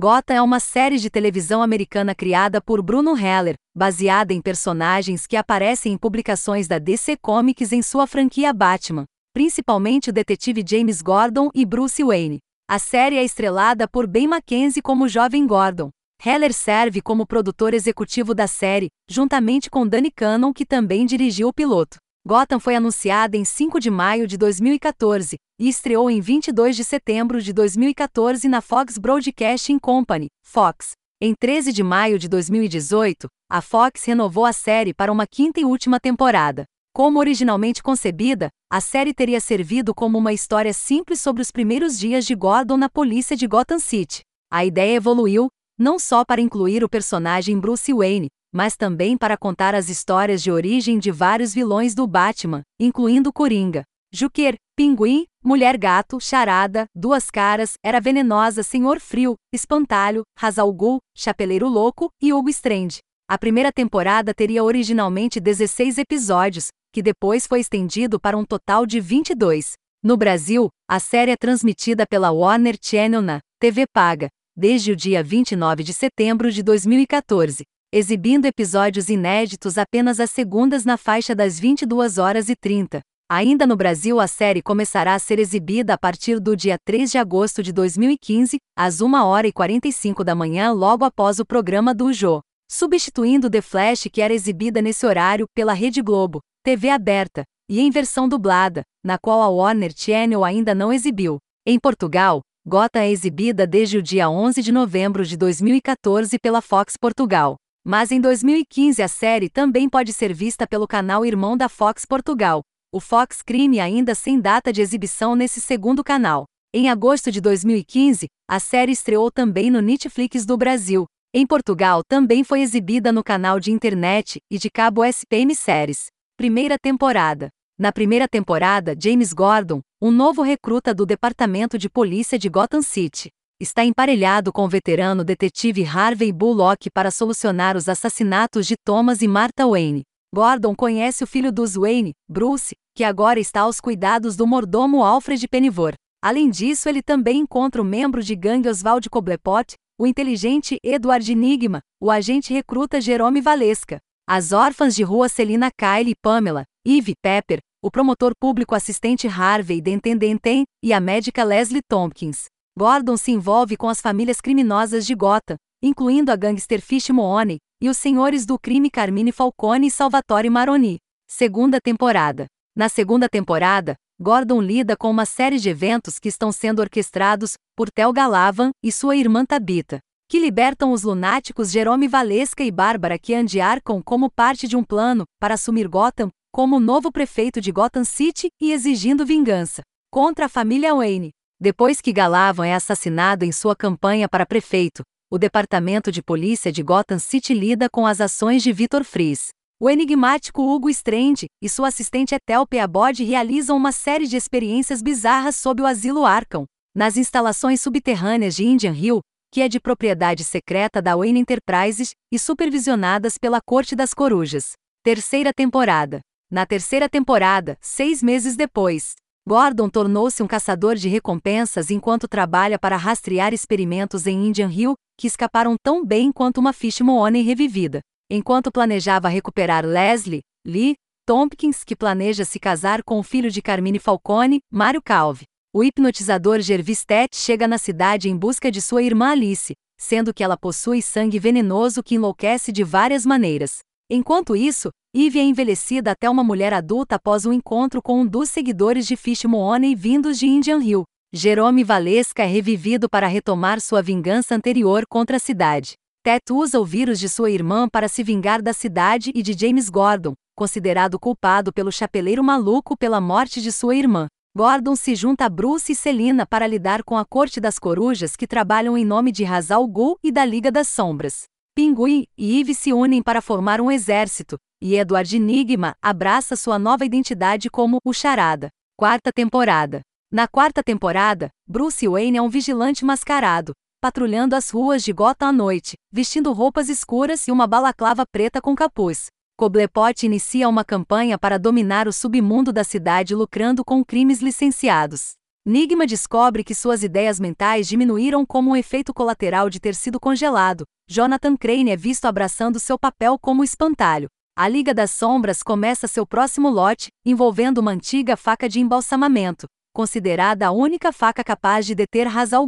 Gotham é uma série de televisão americana criada por Bruno Heller, baseada em personagens que aparecem em publicações da DC Comics em sua franquia Batman, principalmente o detetive James Gordon e Bruce Wayne. A série é estrelada por Ben McKenzie como jovem Gordon. Heller serve como produtor executivo da série, juntamente com Danny Cannon, que também dirigiu o piloto. Gotham foi anunciada em 5 de maio de 2014 e estreou em 22 de setembro de 2014 na Fox Broadcasting Company, Fox. Em 13 de maio de 2018, a Fox renovou a série para uma quinta e última temporada. Como originalmente concebida, a série teria servido como uma história simples sobre os primeiros dias de Gordon na polícia de Gotham City. A ideia evoluiu, não só para incluir o personagem Bruce Wayne, mas também para contar as histórias de origem de vários vilões do Batman, incluindo Coringa, Juquer, Pinguim, Mulher Gato, Charada, Duas Caras, Era Venenosa, Senhor Frio, Espantalho, Razal Ghul, Chapeleiro Louco e Hugo Strange. A primeira temporada teria originalmente 16 episódios, que depois foi estendido para um total de 22. No Brasil, a série é transmitida pela Warner Channel na TV Paga, desde o dia 29 de setembro de 2014, exibindo episódios inéditos apenas às segundas na faixa das 22 horas e 30. Ainda no Brasil, a série começará a ser exibida a partir do dia 3 de agosto de 2015, às 1 hora e 45 da manhã, logo após o programa do Jô, substituindo The Flash, que era exibida nesse horário pela Rede Globo, TV aberta, e em versão dublada, na qual a Warner Channel ainda não exibiu. Em Portugal, Gota é exibida desde o dia 11 de novembro de 2014 pela Fox Portugal. Mas em 2015 a série também pode ser vista pelo canal irmão da Fox Portugal, o Fox Crime, ainda sem data de exibição nesse segundo canal. Em agosto de 2015, a série estreou também no Netflix do Brasil. Em Portugal também foi exibida no canal de internet e de cabo SPM Séries. Primeira temporada. Na primeira temporada, James Gordon, um novo recruta do Departamento de Polícia de Gotham City, está emparelhado com o veterano detetive Harvey Bullock para solucionar os assassinatos de Thomas e Martha Wayne. Gordon conhece o filho dos Wayne, Bruce, que agora está aos cuidados do mordomo Alfred Pennyworth. Além disso, ele também encontra o membro de gangue Oswald Cobblepot, o inteligente Edward Enigma, o agente recruta Jerome Valesca, as órfãs de rua Celina Kyle e Pamela, Eve Pepper, o promotor público assistente Harvey Denten Denten e a médica Leslie Tompkins. Gordon se envolve com as famílias criminosas de Gotham, incluindo a gangster Fish Mooney e os senhores do crime Carmine Falcone e Salvatore Maroni. Segunda temporada. Na segunda temporada, Gordon lida com uma série de eventos que estão sendo orquestrados por Tel Galavan e sua irmã Tabitha, que libertam os lunáticos Jerome Valesca e Bárbara que andiarcam como parte de um plano para assumir Gotham como novo prefeito de Gotham City e exigindo vingança contra a família Wayne. Depois que Galavan é assassinado em sua campanha para prefeito, o Departamento de Polícia de Gotham City lida com as ações de Victor Fries. O enigmático Hugo Strange e sua assistente Ethel Peabody realizam uma série de experiências bizarras sob o asilo Arkham, nas instalações subterrâneas de Indian Hill, que é de propriedade secreta da Wayne Enterprises e supervisionadas pela Corte das Corujas. Terceira temporada. Na terceira temporada, seis meses depois, Gordon tornou-se um caçador de recompensas enquanto trabalha para rastrear experimentos em Indian Hill, que escaparam tão bem quanto uma Fish Mooney revivida. Enquanto planejava recuperar Leslie, Lee, Tompkins, que planeja se casar com o filho de Carmine Falcone, Mario Calvi. O hipnotizador Jervis Tett chega na cidade em busca de sua irmã Alice, sendo que ela possui sangue venenoso que enlouquece de várias maneiras. Enquanto isso, Eve é envelhecida até uma mulher adulta após um encontro com um dos seguidores de Fish Mooney vindos de Indian Hill. Jerome Valesca é revivido para retomar sua vingança anterior contra a cidade. Ted usa o vírus de sua irmã para se vingar da cidade e de James Gordon, considerado culpado pelo chapeleiro maluco pela morte de sua irmã. Gordon se junta a Bruce e Selina para lidar com a Corte das Corujas que trabalham em nome de Hazal Ghul e da Liga das Sombras. Pinguim e Eve se unem para formar um exército, e Edward Enigma abraça sua nova identidade como o Charada. Quarta temporada. Na quarta temporada, Bruce Wayne é um vigilante mascarado, patrulhando as ruas de Gotham à noite, vestindo roupas escuras e uma balaclava preta com capuz. Cobblepot inicia uma campanha para dominar o submundo da cidade lucrando com crimes licenciados. Nigma descobre que suas ideias mentais diminuíram como um efeito colateral de ter sido congelado. Jonathan Crane é visto abraçando seu papel como espantalho. A Liga das Sombras começa seu próximo lote, envolvendo uma antiga faca de embalsamamento, considerada a única faca capaz de deter Hazal.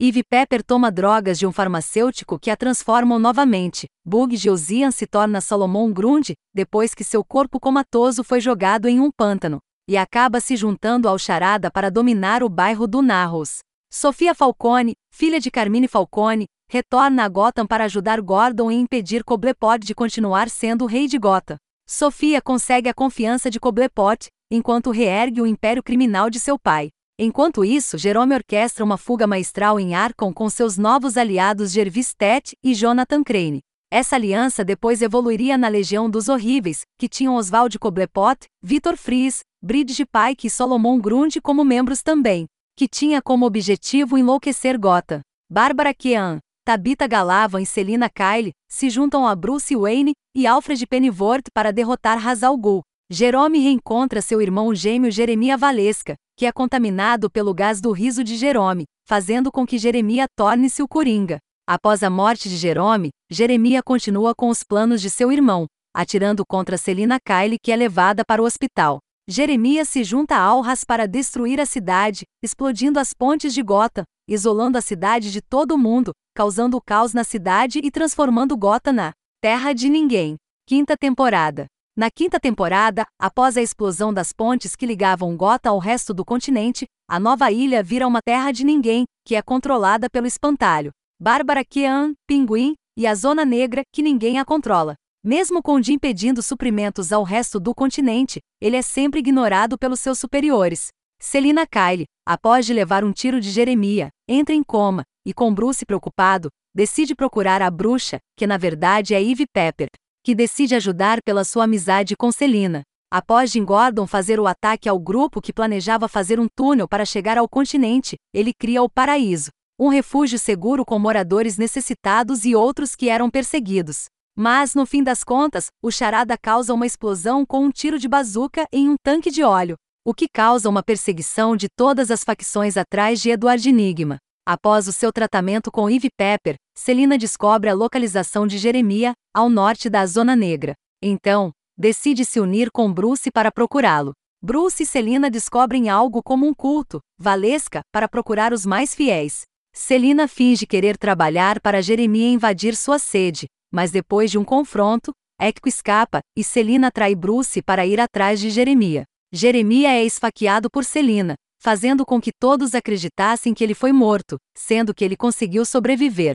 Eve Pepper toma drogas de um farmacêutico que a transformam novamente. Bug Josian se torna Solomon Grund, depois que seu corpo comatoso foi jogado em um pântano e acaba se juntando ao Charada para dominar o bairro do Narros. Sofia Falcone, filha de Carmine Falcone, retorna a Gotham para ajudar Gordon em impedir Cobblepot de continuar sendo o rei de Gotham. Sofia consegue a confiança de Cobblepot, enquanto reergue o império criminal de seu pai. Enquanto isso, Jerome orquestra uma fuga maestral em Arkham com seus novos aliados Jervis Tett e Jonathan Crane. Essa aliança depois evoluiria na Legião dos Horríveis, que tinham Oswald Cobblepot, Victor Fries, Bridge Pike e Solomon Grundy como membros também, que tinha como objetivo enlouquecer Gota. Bárbara Kean, Tabitha Galavan e Selina Kyle se juntam a Bruce Wayne e Alfred Pennyworth para derrotar Hazal Ghul. Jerome reencontra seu irmão gêmeo Jeremia Valesca, que é contaminado pelo gás do riso de Jerome, fazendo com que Jeremia torne-se o Coringa. Após a morte de Jerome, Jeremia continua com os planos de seu irmão, atirando contra Selina Kyle que é levada para o hospital. Jeremias se junta a Alras para destruir a cidade, explodindo as pontes de Gota, isolando a cidade de todo mundo, causando caos na cidade e transformando Gota na Terra de Ninguém. Quinta temporada. Na quinta temporada, após a explosão das pontes que ligavam Gota ao resto do continente, a nova ilha vira uma terra de ninguém, que é controlada pelo espantalho. Bárbara Kean, Pinguim, e a Zona Negra, que ninguém a controla. Mesmo com Jim pedindo suprimentos ao resto do continente, ele é sempre ignorado pelos seus superiores. Selina Kyle, após de levar um tiro de Jeremia, entra em coma, e com Bruce preocupado, decide procurar a bruxa, que na verdade é Eve Pepper, que decide ajudar pela sua amizade com Selina. Após Jim Gordon fazer o ataque ao grupo que planejava fazer um túnel para chegar ao continente, ele cria o Paraíso, um refúgio seguro com moradores necessitados e outros que eram perseguidos. Mas, no fim das contas, o charada causa uma explosão com um tiro de bazuca em um tanque de óleo, o que causa uma perseguição de todas as facções atrás de Edward Enigma. Após o seu tratamento com Eve Pepper, Selina descobre a localização de Jeremia, ao norte da Zona Negra. Então, decide se unir com Bruce para procurá-lo. Bruce e Selina descobrem algo como um culto, Valesca, para procurar os mais fiéis. Celina finge querer trabalhar para Jeremia invadir sua sede, mas depois de um confronto, Echo escapa e Celina trai Bruce para ir atrás de Jeremia. Jeremia é esfaqueado por Celina, fazendo com que todos acreditassem que ele foi morto, sendo que ele conseguiu sobreviver.